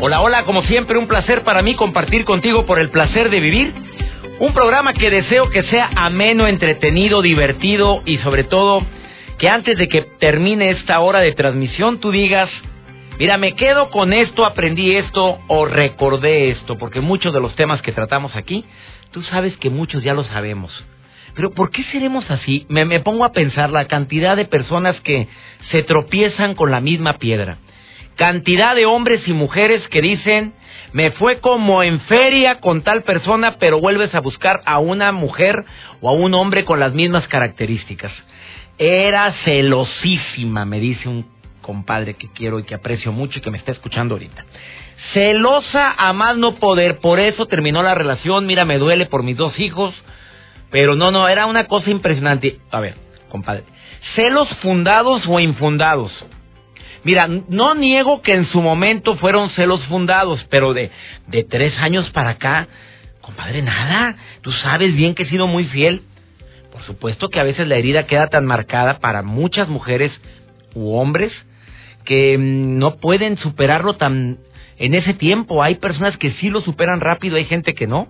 Hola, hola, como siempre un placer para mí compartir contigo por el placer de vivir. Un programa que deseo que sea ameno, entretenido, divertido y sobre todo que antes de que termine esta hora de transmisión tú digas, mira, me quedo con esto, aprendí esto o recordé esto, porque muchos de los temas que tratamos aquí, tú sabes que muchos ya lo sabemos. Pero ¿por qué seremos así? Me, me pongo a pensar la cantidad de personas que se tropiezan con la misma piedra cantidad de hombres y mujeres que dicen, me fue como en feria con tal persona, pero vuelves a buscar a una mujer o a un hombre con las mismas características. Era celosísima, me dice un compadre que quiero y que aprecio mucho y que me está escuchando ahorita. Celosa a más no poder, por eso terminó la relación, mira, me duele por mis dos hijos, pero no, no, era una cosa impresionante. A ver, compadre, celos fundados o infundados. Mira, no niego que en su momento fueron celos fundados, pero de, de tres años para acá, compadre, nada. Tú sabes bien que he sido muy fiel. Por supuesto que a veces la herida queda tan marcada para muchas mujeres u hombres que mm, no pueden superarlo tan en ese tiempo. Hay personas que sí lo superan rápido, hay gente que no.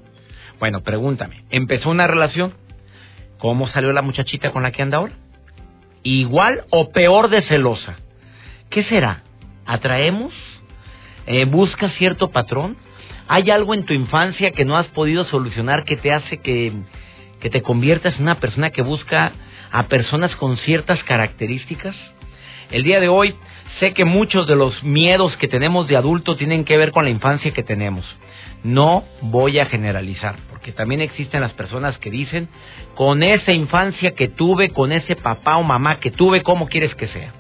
Bueno, pregúntame, empezó una relación, ¿cómo salió la muchachita con la que anda ahora? ¿Igual o peor de celosa? ¿Qué será? ¿Atraemos? Eh, ¿Buscas cierto patrón? ¿Hay algo en tu infancia que no has podido solucionar que te hace que, que te conviertas en una persona que busca a personas con ciertas características? El día de hoy sé que muchos de los miedos que tenemos de adulto tienen que ver con la infancia que tenemos. No voy a generalizar, porque también existen las personas que dicen, con esa infancia que tuve, con ese papá o mamá que tuve, ¿cómo quieres que sea?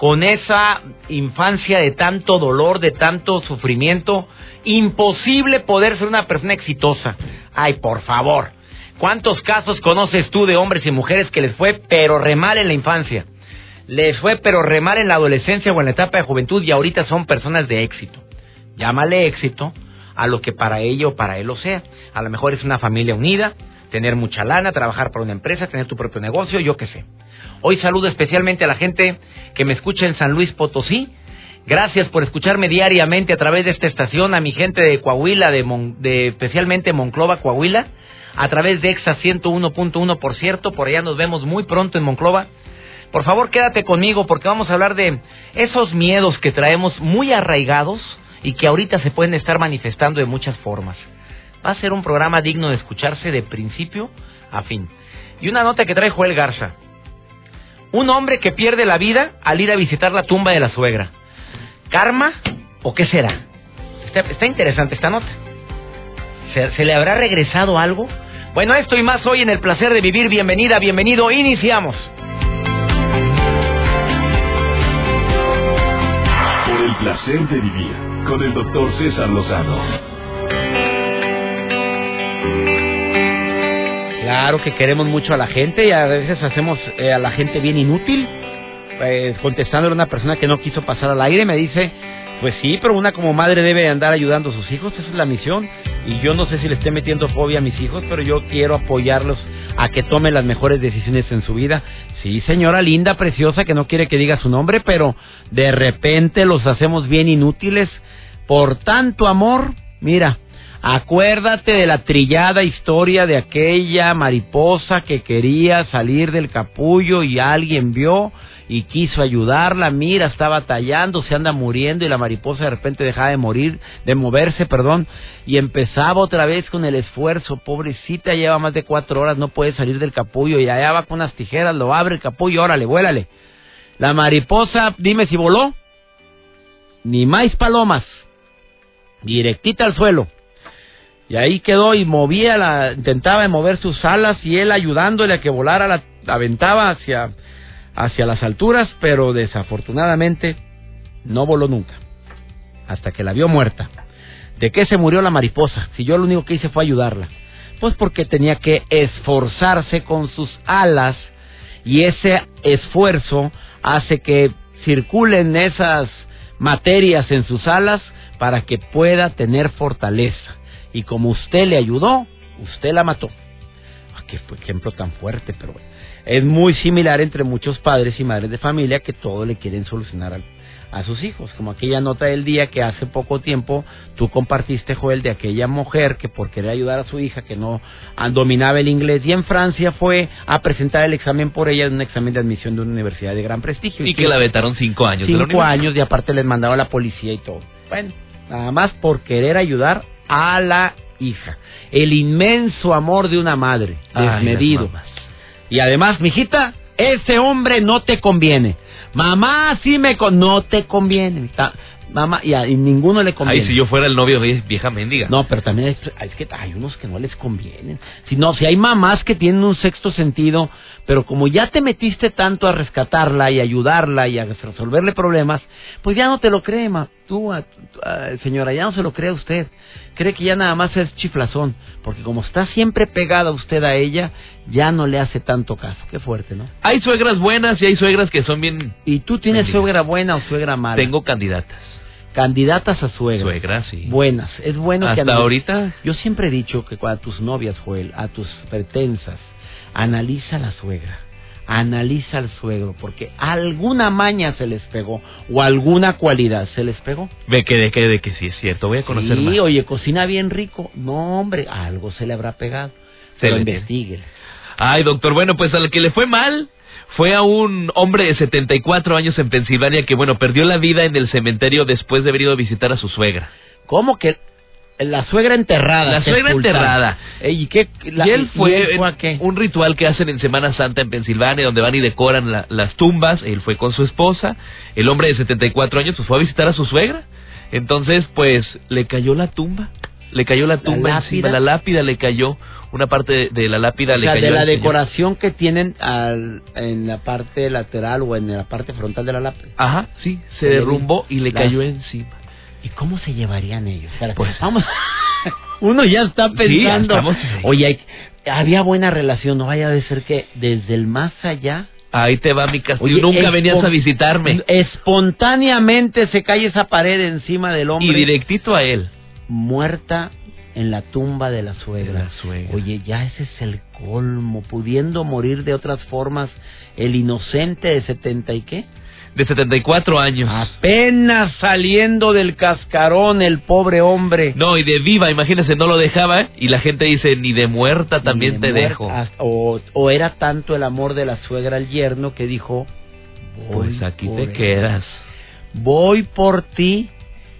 Con esa infancia de tanto dolor, de tanto sufrimiento, imposible poder ser una persona exitosa. Ay, por favor. ¿Cuántos casos conoces tú de hombres y mujeres que les fue pero re mal en la infancia? Les fue pero re mal en la adolescencia o en la etapa de juventud y ahorita son personas de éxito. Llámale éxito a lo que para ella o para él lo sea. A lo mejor es una familia unida, tener mucha lana, trabajar para una empresa, tener tu propio negocio, yo qué sé. Hoy saludo especialmente a la gente que me escucha en San Luis Potosí. Gracias por escucharme diariamente a través de esta estación, a mi gente de Coahuila, de, especialmente Monclova, Coahuila, a través de EXA 101.1, por cierto, por allá nos vemos muy pronto en Monclova. Por favor, quédate conmigo porque vamos a hablar de esos miedos que traemos muy arraigados y que ahorita se pueden estar manifestando de muchas formas. Va a ser un programa digno de escucharse de principio a fin. Y una nota que trae Joel Garza. Un hombre que pierde la vida al ir a visitar la tumba de la suegra. ¿Karma o qué será? Está, interesante esta nota. ¿Se, le habrá regresado algo? Bueno, esto y más hoy en el placer de vivir. Bienvenida, bienvenido. Iniciamos. Por el placer de vivir con el doctor César Lozano. Claro que queremos mucho a la gente y a veces hacemos eh, a la gente bien inútil. Pues, contestándole a una persona que no quiso pasar al aire, me dice, pues sí, pero una como madre debe andar ayudando a sus hijos, esa es la misión. Y yo no sé si le esté metiendo fobia a mis hijos, pero yo quiero apoyarlos a que tomen las mejores decisiones en su vida. Sí, señora linda, preciosa, que no quiere que diga su nombre, pero de repente los hacemos bien inútiles por tanto amor. Mira, Acuérdate de la trillada historia de aquella mariposa que quería salir del capullo y alguien vio y quiso ayudarla. Mira, estaba tallando, se anda muriendo y la mariposa de repente dejaba de morir, de moverse, perdón, y empezaba otra vez con el esfuerzo. Pobrecita, lleva más de cuatro horas, no puede salir del capullo y allá va con unas tijeras, lo abre el capullo, órale, vuélale. La mariposa, dime si voló. Ni más palomas. Directita al suelo y ahí quedó y movía, intentaba mover sus alas y él ayudándole a que volara, la aventaba hacia, hacia las alturas, pero desafortunadamente no voló nunca. Hasta que la vio muerta. ¿De qué se murió la mariposa? Si yo lo único que hice fue ayudarla. Pues porque tenía que esforzarse con sus alas y ese esfuerzo hace que circulen esas materias en sus alas para que pueda tener fortaleza. Y como usted le ayudó, usted la mató. Ah, qué ejemplo tan fuerte, pero es muy similar entre muchos padres y madres de familia que todo le quieren solucionar al a sus hijos, como aquella nota del día que hace poco tiempo tú compartiste, Joel, de aquella mujer que por querer ayudar a su hija que no dominaba el inglés y en Francia fue a presentar el examen por ella en un examen de admisión de una universidad de gran prestigio. Y, que la vetaron cinco años. Cinco años y aparte les mandaron a la policía y todo. Bueno, nada más por querer ayudar a la hija. El inmenso amor de una madre, desmedido. y además, mijita, ese hombre no te conviene. Mamá, sí me con... No te conviene. Mamá, y a ninguno le conviene. Ay, si yo fuera el novio de vieja mendiga. No, pero también hay, es que hay unos que no les convienen. Si no, si hay mamás que tienen un sexto sentido, pero como ya te metiste tanto a rescatarla y ayudarla y a resolverle problemas, pues ya no te lo cree, ma. Tú, señora, ya no se lo cree a usted. Cree que ya nada más es chiflazón, porque como está siempre pegada usted a ella, ya no le hace tanto caso. Qué fuerte, ¿no? Hay suegras buenas y hay suegras que son bien... ¿Y tú tienes suegra buena o suegra mala? Tengo candidatas candidatas a suegra. Suegras, sí. Buenas. Es bueno que... Hasta ahorita... Yo siempre he dicho que a tus novias, Joel, a tus pretensas, Analiza la suegra, analiza al suegro, porque alguna maña se les pegó o alguna cualidad se les pegó. Ve que de que, de que sí es cierto, voy a conocer sí, oye, cocina bien rico. No, hombre, algo se le habrá pegado. Se lo investigue. Ay, doctor, bueno, pues al que le fue mal fue a un hombre de 74 años en Pensilvania que, bueno, perdió la vida en el cementerio después de haber ido a visitar a su suegra. ¿Cómo que la suegra enterrada. La suegra enterrada. ¿Y, qué, él fue, un ritual que hacen en Semana Santa en Pensilvania, donde van y decoran las tumbas. Él fue con su esposa. El hombre de 74 años pues, fue a visitar a su suegra. Entonces, pues, le cayó la tumba. Le cayó la tumba la encima, la lápida le cayó, una parte de, la lápida le cayó. de la decoración que tienen en la parte lateral o en la parte frontal de la lápida. Ajá, sí, se derrumbó y le cayó encima. ¿Y cómo se llevarían ellos? Pues vamos. Uno ya está pensando. Oye, había buena relación, no vaya a ser que desde el más allá. Ahí te va mi castillo. Nunca venías a visitarme. Espontáneamente se cae esa pared encima del hombre. Y directito a él. Muerta en la tumba de la suegra. De la suegra. Oye, ya ese es el colmo, pudiendo morir de otras formas el inocente de setenta y qué de 74 años. Apenas saliendo del cascarón el pobre hombre. No, y de viva, imagínese, no lo dejaba y la gente dice, ni de muerta también te dejo. O, o, era tanto el amor de la suegra al yerno que dijo, pues aquí te quedas. Voy por ti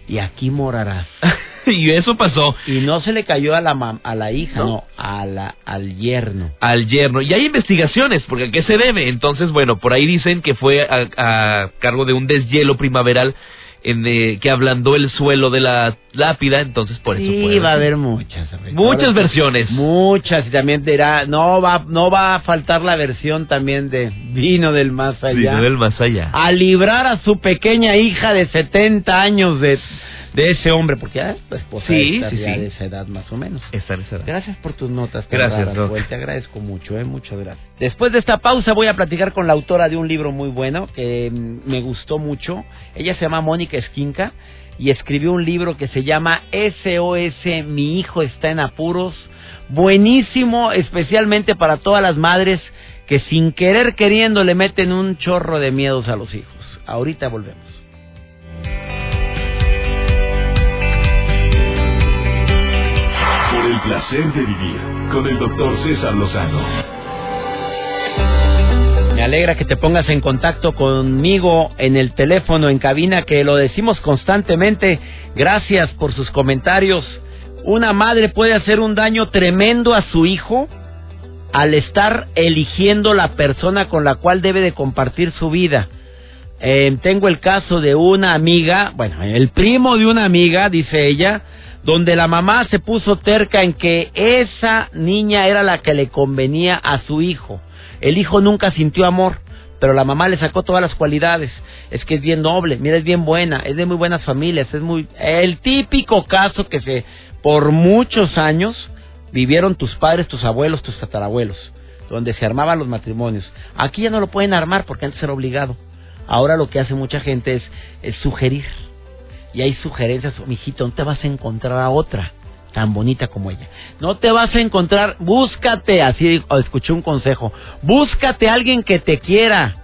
y aquí morarás. y eso pasó. Y no se le cayó a la a la hija, no, a la, al yerno. Al yerno. Y hay investigaciones, porque ¿a qué se debe? Entonces, bueno, por ahí dicen que fue a, cargo de un deshielo primaveral en, eh, que ablandó el suelo de la lápida, entonces por eso sí, va a haber muchas. Muchas versiones. Muchas, y también dirá, no va, no va a faltar la versión también de vino del más allá. Vino del más allá. A librar a su pequeña hija de 70 años de de ese hombre, porque ya es esposa sí, sí, de esa edad más o menos. Esa edad. Gracias por tus notas. Gracias, Te agradezco mucho, eh, muchas gracias. Después de esta pausa voy a platicar con la autora de un libro muy bueno que mm, me gustó mucho. Ella se llama Mónica Esquinca y escribió un libro que se llama SOS Mi hijo está en apuros. Buenísimo, especialmente para todas las madres que sin querer queriendo le meten un chorro de miedos a los hijos. Ahorita volvemos. Placer de vivir con el doctor César Lozano. Me alegra que te pongas en contacto conmigo en el teléfono en cabina, que lo decimos constantemente. Gracias por sus comentarios. Una madre puede hacer un daño tremendo a su hijo al estar eligiendo la persona con la cual debe de compartir su vida. Eh, tengo el caso de una amiga, bueno, el primo de una amiga, dice ella, donde la mamá se puso terca en que esa niña era la que le convenía a su hijo. El hijo nunca sintió amor, pero la mamá le sacó todas las cualidades. Es que es bien noble, mira, es bien buena, es de muy buenas familias, es muy... El típico caso que se, por muchos años, vivieron tus padres, tus abuelos, tus tatarabuelos, donde se armaban los matrimonios. Aquí ya no lo pueden armar porque antes era obligado. Ahora lo que hace mucha gente es, es sugerir. Y hay sugerencias, mijito, no te vas a encontrar a otra tan bonita como ella. No te vas a encontrar, búscate, así escuché un consejo, búscate a alguien que te quiera,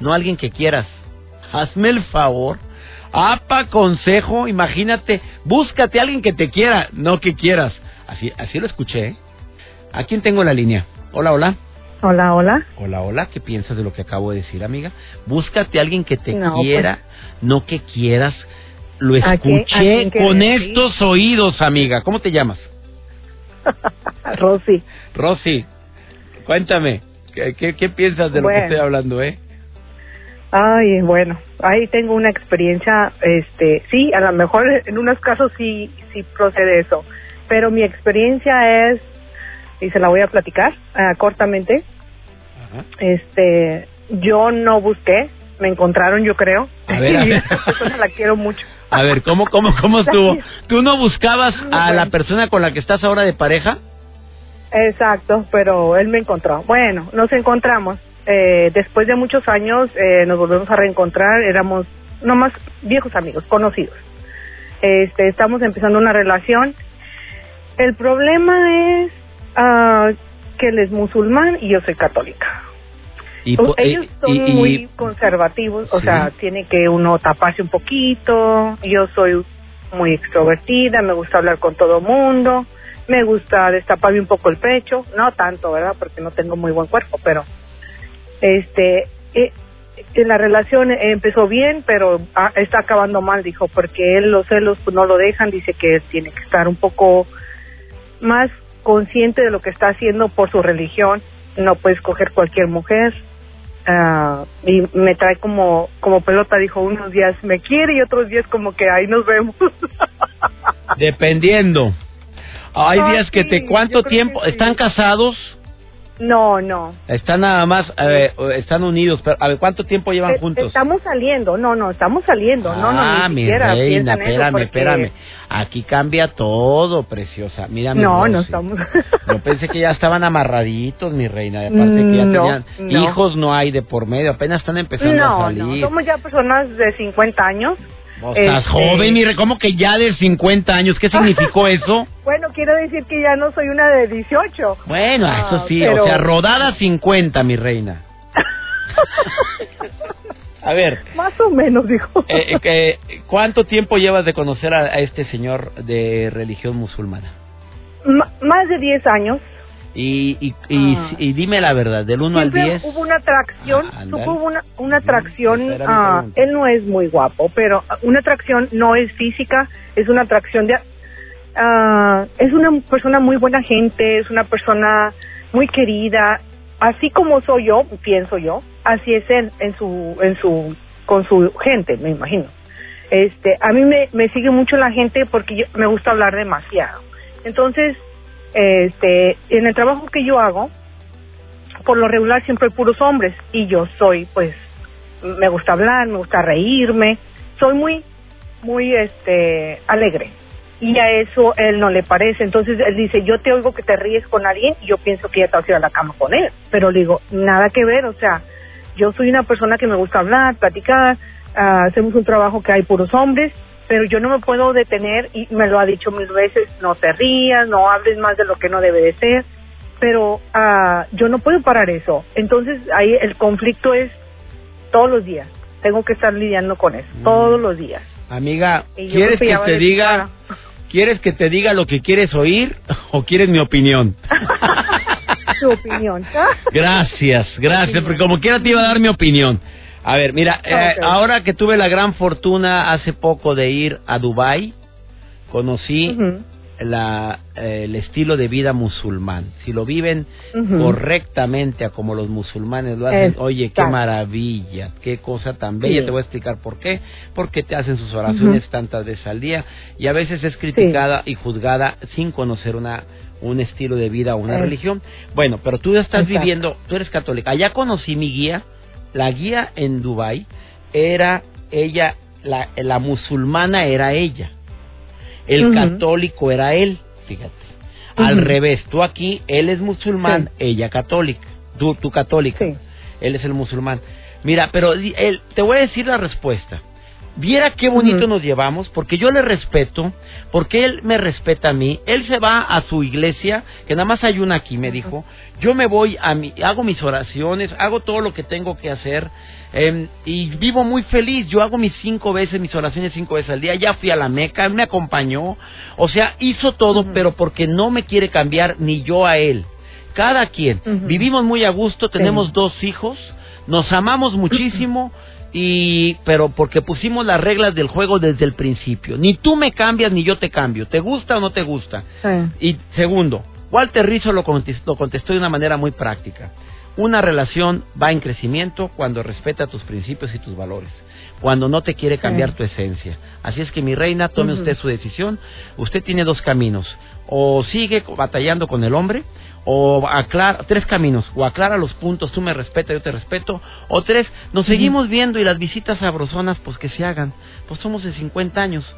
no a alguien que quieras. Hazme el favor. Apa consejo, imagínate, búscate a alguien que te quiera, no que quieras. Así, así lo escuché. ¿eh? ¿A quién tengo la línea? Hola, hola. Hola, hola. Hola, hola. ¿Qué piensas de lo que acabo de decir, amiga? Búscate a alguien que te quiera, pues no que quieras. Lo escuché con estos oídos, amiga. ¿Cómo te llamas? Rosy. Rosy, cuéntame, ¿qué, qué, piensas de lo que estoy hablando, eh? Ay, bueno, ahí tengo una experiencia, este, sí, a lo mejor en unos casos sí, sí procede eso, pero mi experiencia es, y se la voy a platicar uh, cortamente, este, yo no busqué, me encontraron yo creo, a ver, a ver. la quiero mucho. A ver, ¿cómo, cómo, cómo estuvo? ¿Tú no buscabas a la persona con la que estás ahora de pareja? Exacto, pero él me encontró. Bueno, nos encontramos. Eh, después de muchos años eh, nos volvemos a reencontrar. Éramos nomás viejos amigos, conocidos. Este, estamos empezando una relación. El problema es uh, que él es musulmán y yo soy católica. Ellos son muy conservativos, o sea, tiene que uno taparse un poquito. Yo soy muy extrovertida, me gusta hablar con todo mundo, me gusta destaparme un poco el pecho, no tanto, ¿verdad? Porque no tengo muy buen cuerpo, pero este eh, la relación empezó bien, pero ah, está acabando mal, dijo, porque él los celos pues, no lo dejan, dice que él tiene que estar un poco más consciente de lo que está haciendo por su religión, no puede escoger cualquier mujer, Uh, y me trae como como pelota dijo unos días me quiere y otros días como que ahí nos vemos. Dependiendo. Hay ah, días que te cuánto tiempo están casados no, no. Están nada más, eh, están unidos. Pero, a ver, ¿cuánto tiempo llevan eh, juntos? Estamos saliendo, no, no, estamos saliendo. no, no, ah, mi reina, espérame, espérame. Aquí cambia todo, preciosa. Mira, No, no estamos. Yo pensé que ya estaban amarraditos, mi reina. De parte que ya tenían hijos, no hay de por medio. Apenas están empezando a salir. No, somos ya personas de 50 años. Estás este, joven, mire, ¿cómo que ya de 50 años? ¿Qué significó eso? Bueno, quiero decir que ya no soy una de 18. Bueno, eso ah, sí, o sea, rodada 50, mi reina. A ver. Más o menos, dijo. Eh, eh, ¿Cuánto tiempo llevas de conocer a, este señor de religión musulmana? más de 10 años. Y, y, y, ah. dime la verdad, del 1 al 10. Hubo una atracción, ah, hubo una, una atracción, ah, él no es muy guapo, pero una atracción no es física, es una atracción de... es una persona muy buena gente, es una persona muy querida, así como soy yo, pienso yo, así es él en su, en su, con su gente, me imagino. Este, a mí me, me sigue mucho la gente porque yo, me gusta hablar demasiado. Entonces, este, en el trabajo que yo hago, por lo regular siempre hay puros hombres y yo soy, pues, me gusta hablar, me gusta reírme, soy muy, muy, este, alegre. Y a eso él no le parece. Entonces él dice, yo te oigo que te ríes con alguien y yo pienso que ya te vas a ir a la cama con él. Pero le digo, nada que ver, o sea, yo soy una persona que me gusta hablar, platicar, ah, hacemos un trabajo que hay puros hombres pero yo no me puedo detener y me lo ha dicho mil veces, no te rías, no hables más de lo que no debe de ser, pero uh, yo no puedo parar eso. Entonces ahí el conflicto es todos los días, tengo que estar lidiando con eso, mm. todos los días. Amiga, ¿quieres que te diga, quieres que te diga lo que quieres oír o quieres mi opinión? Tu opinión. gracias, gracias, porque como quiera te iba a dar mi opinión. A ver, mira, eh, ahora que tuve la gran fortuna hace poco de ir a Dubai, conocí la, eh, el estilo de vida musulmán. Si lo viven correctamente a como los musulmanes lo hacen, oye, qué maravilla, qué cosa tan bella. Te voy a explicar por qué. Porque te hacen sus oraciones tantas veces al día y a veces es criticada y juzgada sin conocer una un estilo de vida o una religión. Bueno, pero tú estás viviendo, tú eres católica. Allá conocí mi guía la guía en Dubai era ella, la, la musulmana era ella, el católico era él, fíjate. Al revés, tú aquí, él es musulmán, ella católica, tú, tú católica, él es el musulmán. Mira, pero él, te voy a decir la respuesta. Viera qué bonito nos llevamos, porque yo le respeto, porque él me respeta a mí. Él se va a su iglesia, que nada más hay una aquí, me dijo. Yo me voy a mi, hago mis oraciones, hago todo lo que tengo que hacer em, y vivo muy feliz. Yo hago mis cinco veces, mis oraciones cinco veces al día. Ya fui a la Meca, él me acompañó. O sea, hizo todo, pero porque no me quiere cambiar ni yo a él. Cada quien. Vivimos muy a gusto, tenemos dos hijos, nos amamos muchísimo y pero porque pusimos las reglas del juego desde el principio. Ni tú me cambias ni yo te cambio. ¿Te gusta o no te gusta? Y segundo, Walter Rizzo lo contestó, contestó de una manera muy práctica. Una relación va en crecimiento cuando respeta tus principios y tus valores, cuando no te quiere cambiar tu esencia. Así es que mi reina, tome usted su decisión. Usted tiene dos caminos. O sigue batallando con el hombre o aclara, tres caminos, o aclara los puntos, tú me respetas, yo te respeto, o tres, nos seguimos viendo y las visitas sabrosonas, pues que se hagan, pues somos de 50 años,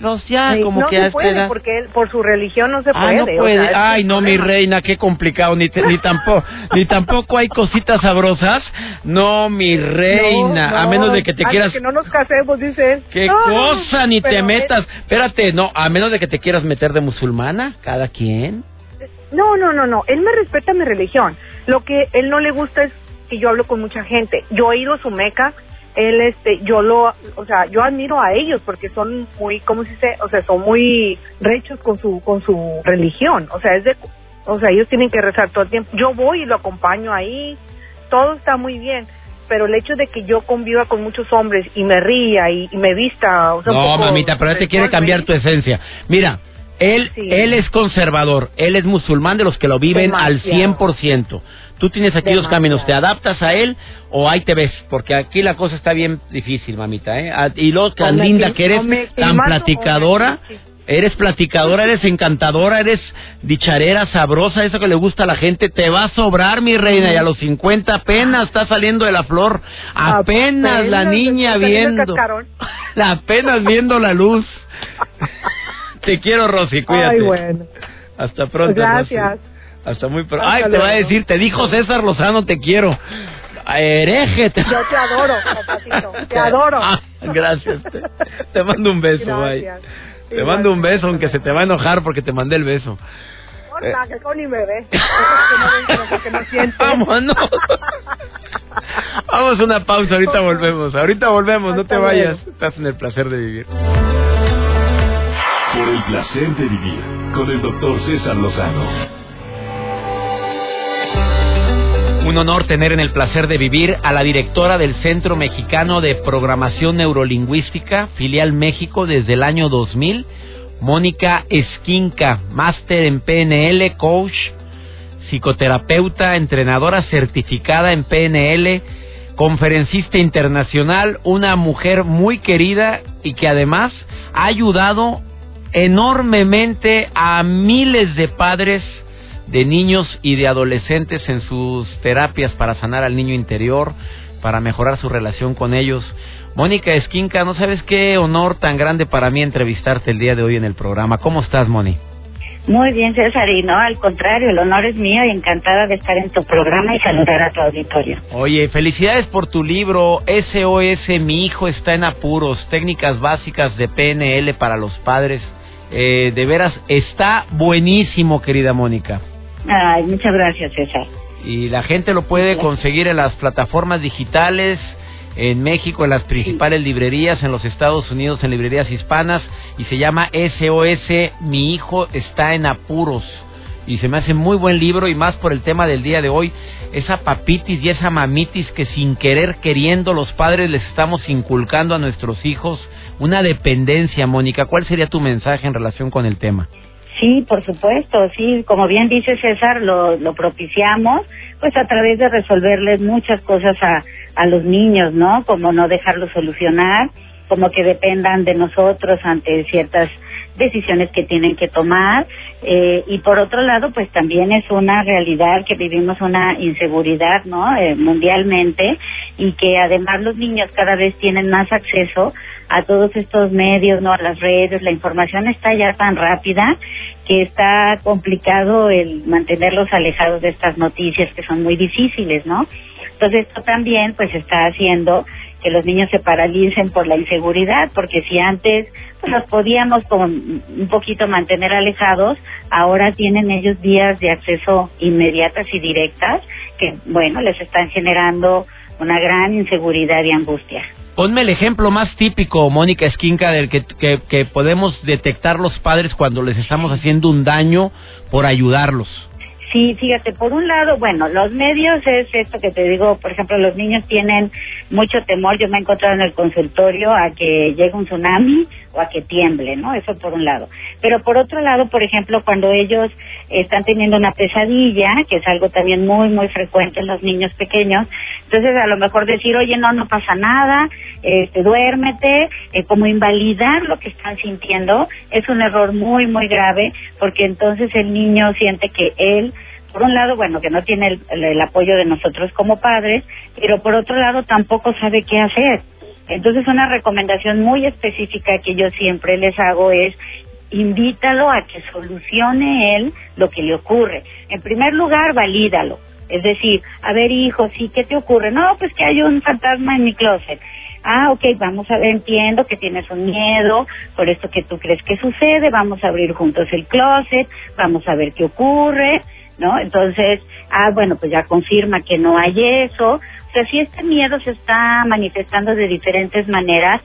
nos ya como que se puede, porque él, por su religión no se puede. no puede, ay no mi reina, qué complicado, ni, ni tampoco, ni tampoco hay cositas sabrosas, no mi reina, a menos de que te quieras. que no nos casemos, dice Qué cosa, ni te metas, espérate, no, a menos de que te quieras meter de musulmana, cada quien. No, no, no, no. Él me respeta mi religión. Lo que él no le gusta es que yo hablo con mucha gente. Yo he ido a su meca. Él, este, yo lo, o sea, yo admiro a ellos porque son muy, ¿cómo se dice? O sea, son muy rechos con su, con su religión. O sea, es de, o sea, ellos tienen que rezar todo el tiempo. Yo voy y lo acompaño ahí. Todo está muy bien pero el hecho de que yo conviva con muchos hombres y me ría y, me vista... O sea, no, mamita, pero él te quiere cambiar tu esencia. Mira, él, él es conservador, él es musulmán de los que lo viven al 100%. Tú tienes aquí dos caminos, ¿te adaptas a él o ahí te ves? Porque aquí la cosa está bien difícil, mamita, ¿eh? Ah, y lo tan linda que eres, tan platicadora, eres platicadora, eres encantadora, eres dicharera, sabrosa, eso que le gusta a la gente, te va a sobrar, mi reina, y a los 50 apenas está saliendo de la flor, apenas, la niña viendo, apenas viendo la luz. Te quiero, Rosy, cuídate. Ay, bueno. Hasta pronto, Gracias. Hasta muy pronto. Ay, te va a decir, te dijo César Lozano, te quiero. Hereje. Yo te adoro, papacito. Te adoro. Ah, gracias. Te, mando un beso, bye. Te mando un beso, aunque se te va a enojar porque te mandé el beso. Hola, que con ni me ve. Vámonos. Vamos a una pausa, ahorita volvemos. Ahorita volvemos, no te vayas. Estás en el placer de vivir. Por el placer de vivir con el doctor César Lozano. Un honor tener en el placer de vivir a la directora del Centro Mexicano de Programación Neurolingüística, filial México desde el año 2000, Mónica Esquinca, máster en PNL, coach, psicoterapeuta, entrenadora certificada en PNL, conferencista internacional, una mujer muy querida y que además ha ayudado enormemente a miles de padres de niños y de adolescentes en sus terapias para sanar al niño interior, para mejorar su relación con ellos. Mónica Esquinca, no sabes qué honor tan grande para mí entrevistarte el día de hoy en el programa. ¿Cómo estás, Moni? Muy bien, César, y no, al contrario, el honor es mío y encantada de estar en tu programa y saludar a tu auditorio. Oye, felicidades por tu libro SOS, mi hijo está en apuros, técnicas básicas de PNL para los padres. Eh, de veras, está buenísimo, querida Mónica. Ay, muchas gracias, César. Y la gente lo puede conseguir en las plataformas digitales, en México, en las principales librerías, en los Estados Unidos, en librerías hispanas, y se llama SOS, mi hijo está en apuros. Y se me hace muy buen libro y más por el tema del día de hoy, esa papitis y esa mamitis que sin querer queriendo los padres les estamos inculcando a nuestros hijos una dependencia, Mónica. ¿Cuál sería tu mensaje en relación con el tema? Sí, por supuesto, sí, como bien dice César, lo, lo propiciamos, pues a través de resolverles muchas cosas a, a los niños, ¿no? Como no dejarlos solucionar, como que dependan de nosotros ante ciertas decisiones que tienen que tomar eh, y por otro lado pues también es una realidad que vivimos una inseguridad no eh, mundialmente y que además los niños cada vez tienen más acceso a todos estos medios no a las redes. La información está ya tan rápida que está complicado el mantenerlos alejados de estas noticias que son muy difíciles no entonces esto también pues está haciendo que los niños se paralicen por la inseguridad, porque si antes pues, los podíamos con un poquito mantener alejados, ahora tienen ellos vías de acceso inmediatas y directas que, bueno, les están generando una gran inseguridad y angustia. Ponme el ejemplo más típico, Mónica Esquinca, del que, que podemos detectar los padres cuando les estamos haciendo un daño por ayudarlos. Sí, fíjate, por un lado, bueno, los medios es esto que te digo, por ejemplo, los niños tienen mucho temor, yo me he encontrado en el consultorio a que llegue un tsunami o a que tiemble, ¿no? Eso por un lado. Pero por otro lado, por ejemplo, cuando ellos están teniendo una pesadilla, que es algo también muy, muy frecuente en los niños pequeños, entonces a lo mejor decir, oye, no, no pasa nada, este, duérmete, eh, como invalidar lo que están sintiendo, es un error muy, muy grave, porque entonces el niño siente que él por un lado, bueno, que no tiene el, apoyo de nosotros como padres, pero por otro lado tampoco sabe qué hacer. Entonces, una recomendación muy específica que yo siempre les hago es invítalo a que solucione él lo que le ocurre. En primer lugar, valídalo. Es decir, a ver, hijo, sí, ¿qué te ocurre? No, pues que hay un fantasma en mi closet. Ah, ok, vamos a ver, entiendo que tienes un miedo por esto que tú crees que sucede, vamos a abrir juntos el closet, vamos a ver qué ocurre, ¿no? Entonces, ah, bueno, pues ya confirma que no hay eso. O sea, si este miedo se está manifestando de diferentes maneras,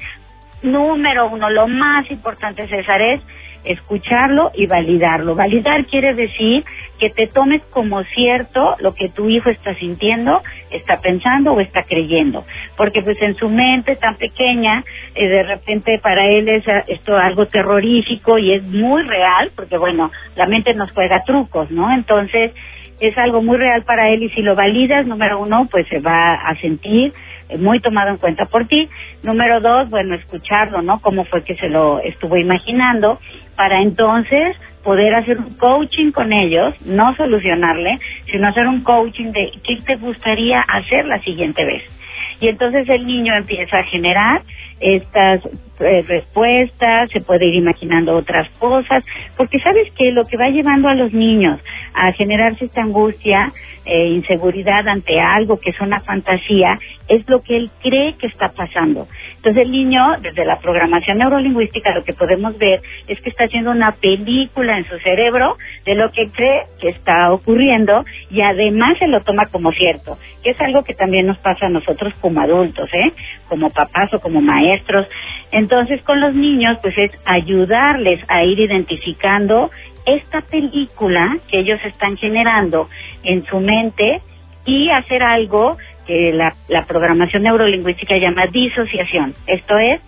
número uno, lo más importante, César, es escucharlo y validarlo. Validar quiere decir que te tomes como cierto lo que tu hijo está sintiendo, está pensando o está creyendo. Porque pues en su mente tan pequeña, eh, de repente para él es eh, esto algo terrorífico y es muy real, porque bueno, la mente nos juega trucos, ¿no? Entonces es algo muy real para él y si lo validas, número uno, pues se va a sentir muy tomado en cuenta por ti. Número dos, bueno, escucharlo, ¿no? Cómo fue que se lo estuvo imaginando para entonces poder hacer un coaching con ellos, no solucionarle, sino hacer un coaching de qué te gustaría hacer la siguiente vez. Y entonces el niño empieza a generar estas eh, respuestas, se puede ir imaginando otras cosas, porque sabes que lo que va llevando a los niños a generarse esta angustia eh, inseguridad ante algo que es una fantasía, es lo que él cree que está pasando. Entonces el niño, desde la programación neurolingüística, lo que podemos ver es que está haciendo una película en su cerebro de lo que cree que está ocurriendo y además se lo toma como cierto, que es algo que también nos pasa a nosotros como adultos, ¿eh? como papás o como maestros. Entonces con los niños, pues es ayudarles a ir identificando esta película que ellos están generando en su mente y hacer algo que la, programación neurolingüística llama disociación. Esto es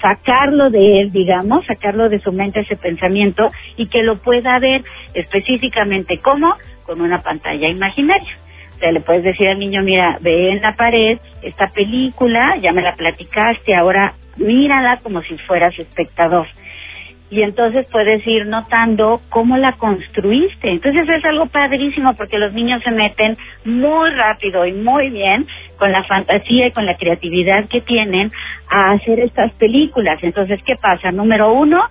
sacarlo de él, digamos, sacarlo de su mente ese pensamiento y que lo pueda ver específicamente como con una pantalla imaginaria. Le puedes decir al niño, mira, ve en la pared esta película, ya me la platicaste, ahora mírala como si fueras espectador y entonces puedes ir notando cómo la construiste. Entonces es algo padrísimo porque los niños se meten muy rápido y muy bien con la fantasía y con la creatividad que tienen a hacer estas películas. Entonces, ¿qué pasa? Número uno,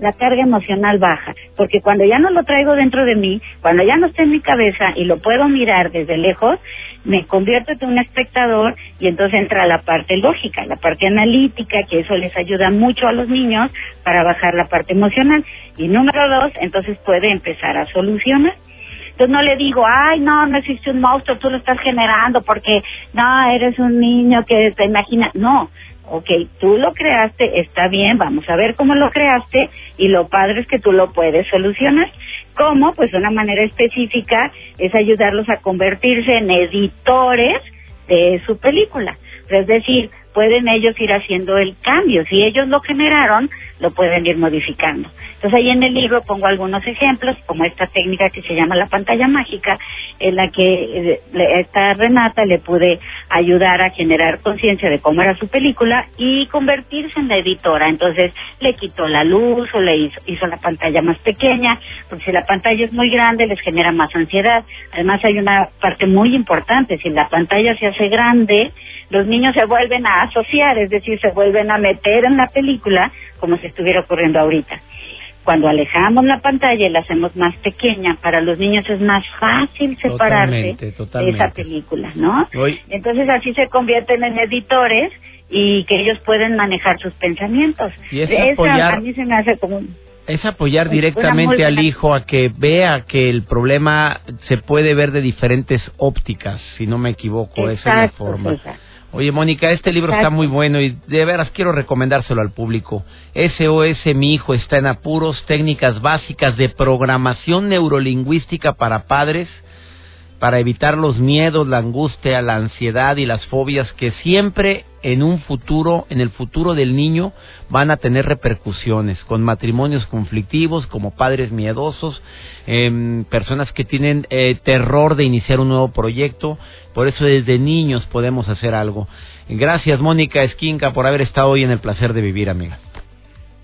la carga emocional baja, porque cuando ya no lo traigo dentro de mí, cuando ya no está en mi cabeza y lo puedo mirar desde lejos, me convierto en un espectador y entonces entra la parte lógica, la parte analítica, que eso les ayuda mucho a los niños para bajar la parte emocional. Y número dos, entonces puede empezar a solucionar. Entonces no le digo, ay, no, no existe un monstruo, tú lo estás generando porque, no, eres un niño que te imagina. No, ok, tú lo creaste, está bien, vamos a ver cómo lo creaste y lo padre es que tú lo puedes solucionar. ¿Cómo? Pues una manera específica es ayudarlos a convertirse en editores de su película. Es decir, pueden ellos ir haciendo el cambio. Si ellos lo generaron, lo pueden ir modificando. Entonces ahí en el libro pongo algunos ejemplos, como esta técnica que se llama la pantalla mágica, en la que eh, esta Renata le pude ayudar a generar conciencia de cómo era su película y convertirse en la editora. Entonces le quitó la luz o le hizo, hizo la pantalla más pequeña, porque si la pantalla es muy grande les genera más ansiedad. Además hay una parte muy importante, si la pantalla se hace grande, los niños se vuelven a asociar, es decir, se vuelven a meter en la película como si estuviera ocurriendo ahorita. Cuando alejamos la pantalla y la hacemos más pequeña, para los niños es más fácil separarse de esa película, ¿no? Entonces así se convierten en editores y que ellos pueden manejar sus pensamientos. Y es apoyar, a mí se me hace como es apoyar directamente al hijo a que vea que el problema se puede ver de diferentes ópticas, si no me equivoco, esa es la forma. Oye, Mónica, este libro está muy bueno y de veras quiero recomendárselo al público. SOS Mi Hijo está en apuros, técnicas básicas de programación neurolingüística para padres, para evitar los miedos, la angustia, la ansiedad y las fobias que siempre en un futuro, en el futuro del niño, van a tener repercusiones con matrimonios conflictivos, como padres miedosos, em, personas que tienen eh, terror de iniciar un nuevo proyecto. Por eso desde niños podemos hacer algo. Gracias, Mónica Esquinca, por haber estado hoy en el placer de vivir, amiga.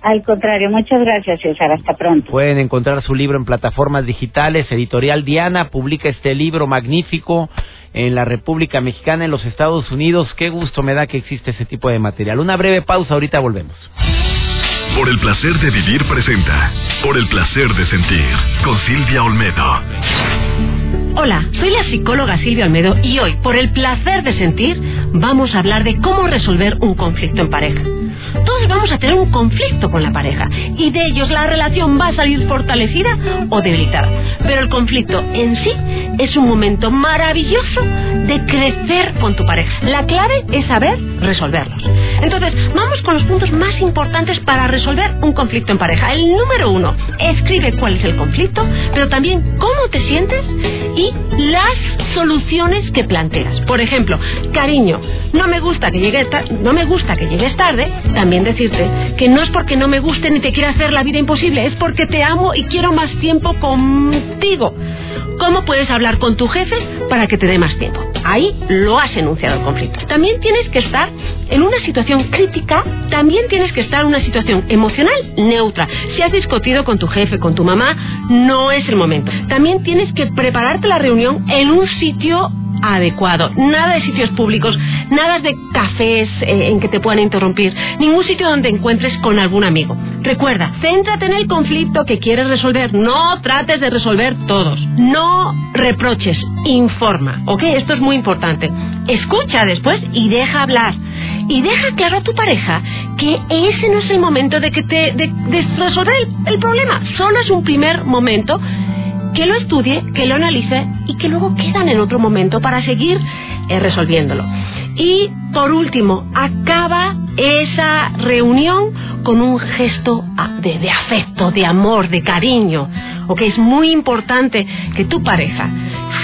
Al contrario, muchas gracias, César. Hasta pronto. Pueden encontrar su libro en plataformas digitales. Editorial Diana publica este libro magnífico en la República Mexicana, en los Estados Unidos. Qué gusto me da que existe ese tipo de material. Una breve pausa, ahorita volvemos. Por el placer de vivir presenta. Por el placer de sentir. Con Silvia Olmedo. Hola, soy la psicóloga Silvia Olmedo y hoy, por el placer de sentir, vamos a hablar de cómo resolver un conflicto en pareja. Todos vamos a tener un conflicto con la pareja y de ellos la relación va a salir fortalecida o debilitada. Pero el conflicto en sí es un momento maravilloso de crecer con tu pareja. La clave es saber resolverlos. Entonces, vamos con los puntos más importantes para resolver un conflicto en pareja. El número uno, escribe cuál es el conflicto, pero también cómo te sientes y las soluciones que planteas. Por ejemplo, cariño, no me gusta que llegues no me gusta que llegues tarde, también decirte que no es porque no me guste ni te quiera hacer la vida imposible, es porque te amo y quiero más tiempo contigo. ¿Cómo puedes hablar con tu jefe para que te dé más tiempo? Ahí lo has enunciado el conflicto. También tienes que estar en una situación crítica, también tienes que estar en una situación emocional neutra. Si has discutido con tu jefe, con tu mamá, no es el momento. También tienes que prepararte la reunión en un sitio adecuado. Nada de sitios públicos, nada de cafés eh, en que te puedan interrumpir, ningún sitio donde encuentres con algún amigo. Recuerda, céntrate en el conflicto que quieres resolver, no trates de resolver todos. No reproches, ¿ok? Esto es muy importante. Escucha después y deja hablar. Y deja claro a tu pareja que ese no es el momento de que te de, resolver el problema, solo es un primer momento que lo estudie, que lo analice y que luego quedan en otro momento para seguir eh, resolviéndolo. Y por último, acaba esa reunión con un gesto de, de afecto, de amor, de cariño. ¿ok? Es muy importante que tu pareja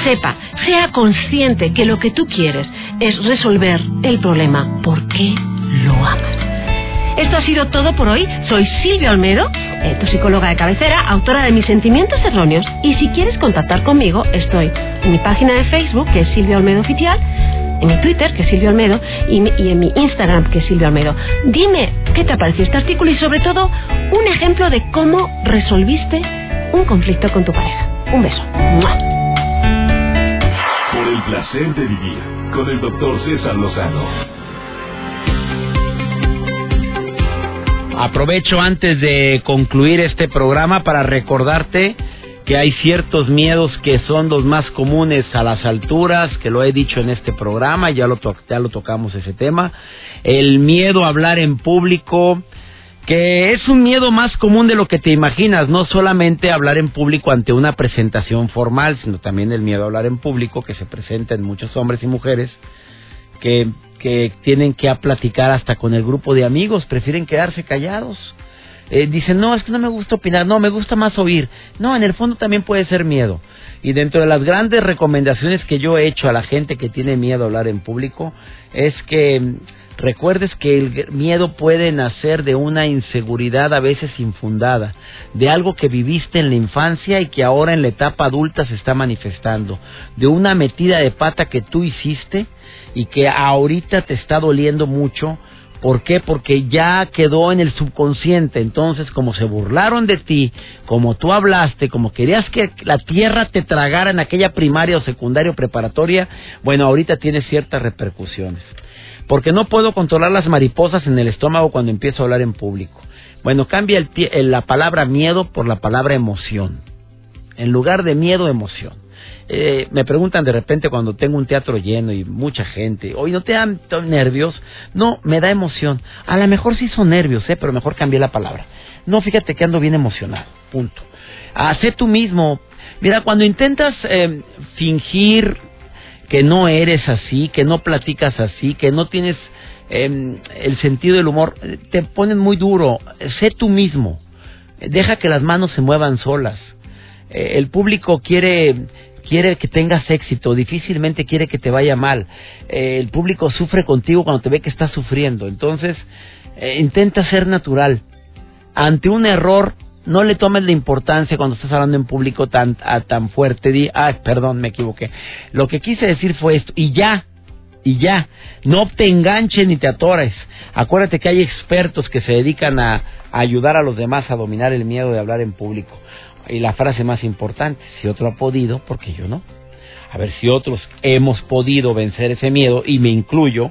sepa, sea consciente que lo que tú quieres es resolver el problema porque lo amas. Esto ha sido todo por hoy. Soy Silvia Olmedo, eh, tu psicóloga de cabecera, autora de Mis Sentimientos Erróneos. Y si quieres contactar conmigo, estoy en mi página de Facebook, que es Silvia Olmedo Oficial, en mi Twitter, que es Silvia Olmedo, y, en mi Instagram, que es Silvia Olmedo. Dime qué te ha parecido este artículo y sobre todo un ejemplo de cómo resolviste un conflicto con tu pareja. Un beso. Por el placer de vivir con el doctor César Lozano. Aprovecho antes de concluir este programa para recordarte que hay ciertos miedos que son los más comunes a las alturas, que lo he dicho en este programa, ya lo, ya lo tocamos ese tema. El miedo a hablar en público, que es un miedo más común de lo que te imaginas, no solamente hablar en público ante una presentación formal, sino también el miedo a hablar en público que se presenta en muchos hombres y mujeres que que tienen que platicar hasta con el grupo de amigos, prefieren quedarse callados. Eh, dicen, no, es que no me gusta opinar, no, me gusta más oír. No, en el fondo también puede ser miedo. Y dentro de las grandes recomendaciones que yo he hecho a la gente que tiene miedo a hablar en público, es que mm, recuerdes que el miedo puede nacer de una inseguridad a veces infundada, de algo que viviste en la infancia y que ahora en la etapa adulta se está manifestando, de una metida de pata que tú hiciste y que ahorita te está doliendo mucho ¿Por qué? Porque ya quedó en el subconsciente. Entonces, como se burlaron de ti, como tú hablaste, como querías que la tierra te tragara en aquella primaria o secundaria o preparatoria, bueno, ahorita tiene ciertas repercusiones. Porque no puedo controlar las mariposas en el estómago cuando empiezo a hablar en público. Bueno, cambia la palabra miedo por la palabra emoción. En lugar de miedo, emoción. Eh, me preguntan de repente cuando tengo un teatro lleno y mucha gente, hoy no te dan nervios, no, me da emoción. A lo mejor sí son nervios, ¿eh? pero mejor cambié la palabra. No, fíjate que ando bien emocionado, punto. Hacé tú mismo. Mira, cuando intentas eh, fingir que no eres así, que no platicas así, que no tienes em, el sentido del humor, te ponen muy duro. Sé tú mismo. Deja que las manos se muevan solas. Eh, el público quiere quiere que tengas éxito, difícilmente quiere que te vaya mal. Eh, el público sufre contigo cuando te ve que estás sufriendo. Entonces, eh, intenta ser natural. Ante un error, no le tomes la importancia cuando estás hablando en público tan, tan fuerte. Di, ah, perdón, me equivoqué. Lo que quise decir fue esto. Y ya, y ya. No te enganches ni te atores. Acuérdate que hay expertos que se dedican a ayudar a los demás a dominar el miedo de hablar en público. Y la frase más importante, si otro ha podido, porque yo no? A ver si otros hemos podido vencer ese miedo, y me incluyo,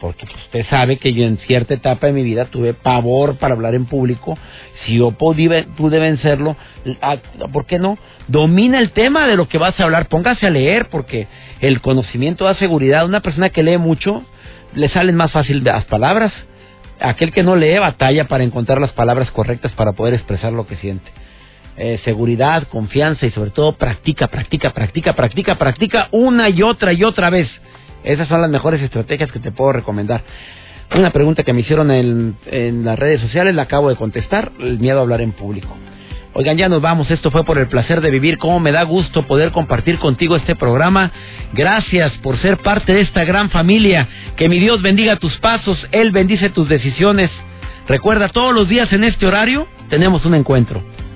porque pues, usted sabe que yo en cierta etapa de mi vida tuve pavor para hablar en público, si yo pude, vencerlo, ah, ¿por qué no? Domina el tema de lo que vas a hablar, póngase a leer, porque el conocimiento da seguridad. Una persona que lee mucho, le salen más fácil las palabras. Aquel que no lee batalla para encontrar las palabras correctas para poder expresar lo que siente. Eh, seguridad, confianza y sobre todo practica, practica, practica, practica, practica una y otra y otra vez. Esas son las mejores estrategias que te puedo recomendar. Una pregunta que me hicieron en, en las redes sociales la acabo de contestar, el miedo a hablar en público. Oigan, ya nos vamos. Esto fue por el placer de vivir. Cómo me da gusto poder compartir contigo este programa. Gracias por ser parte de esta gran familia. Que mi Dios bendiga tus pasos. Él bendice tus decisiones. Recuerda, todos los días en este horario tenemos un encuentro.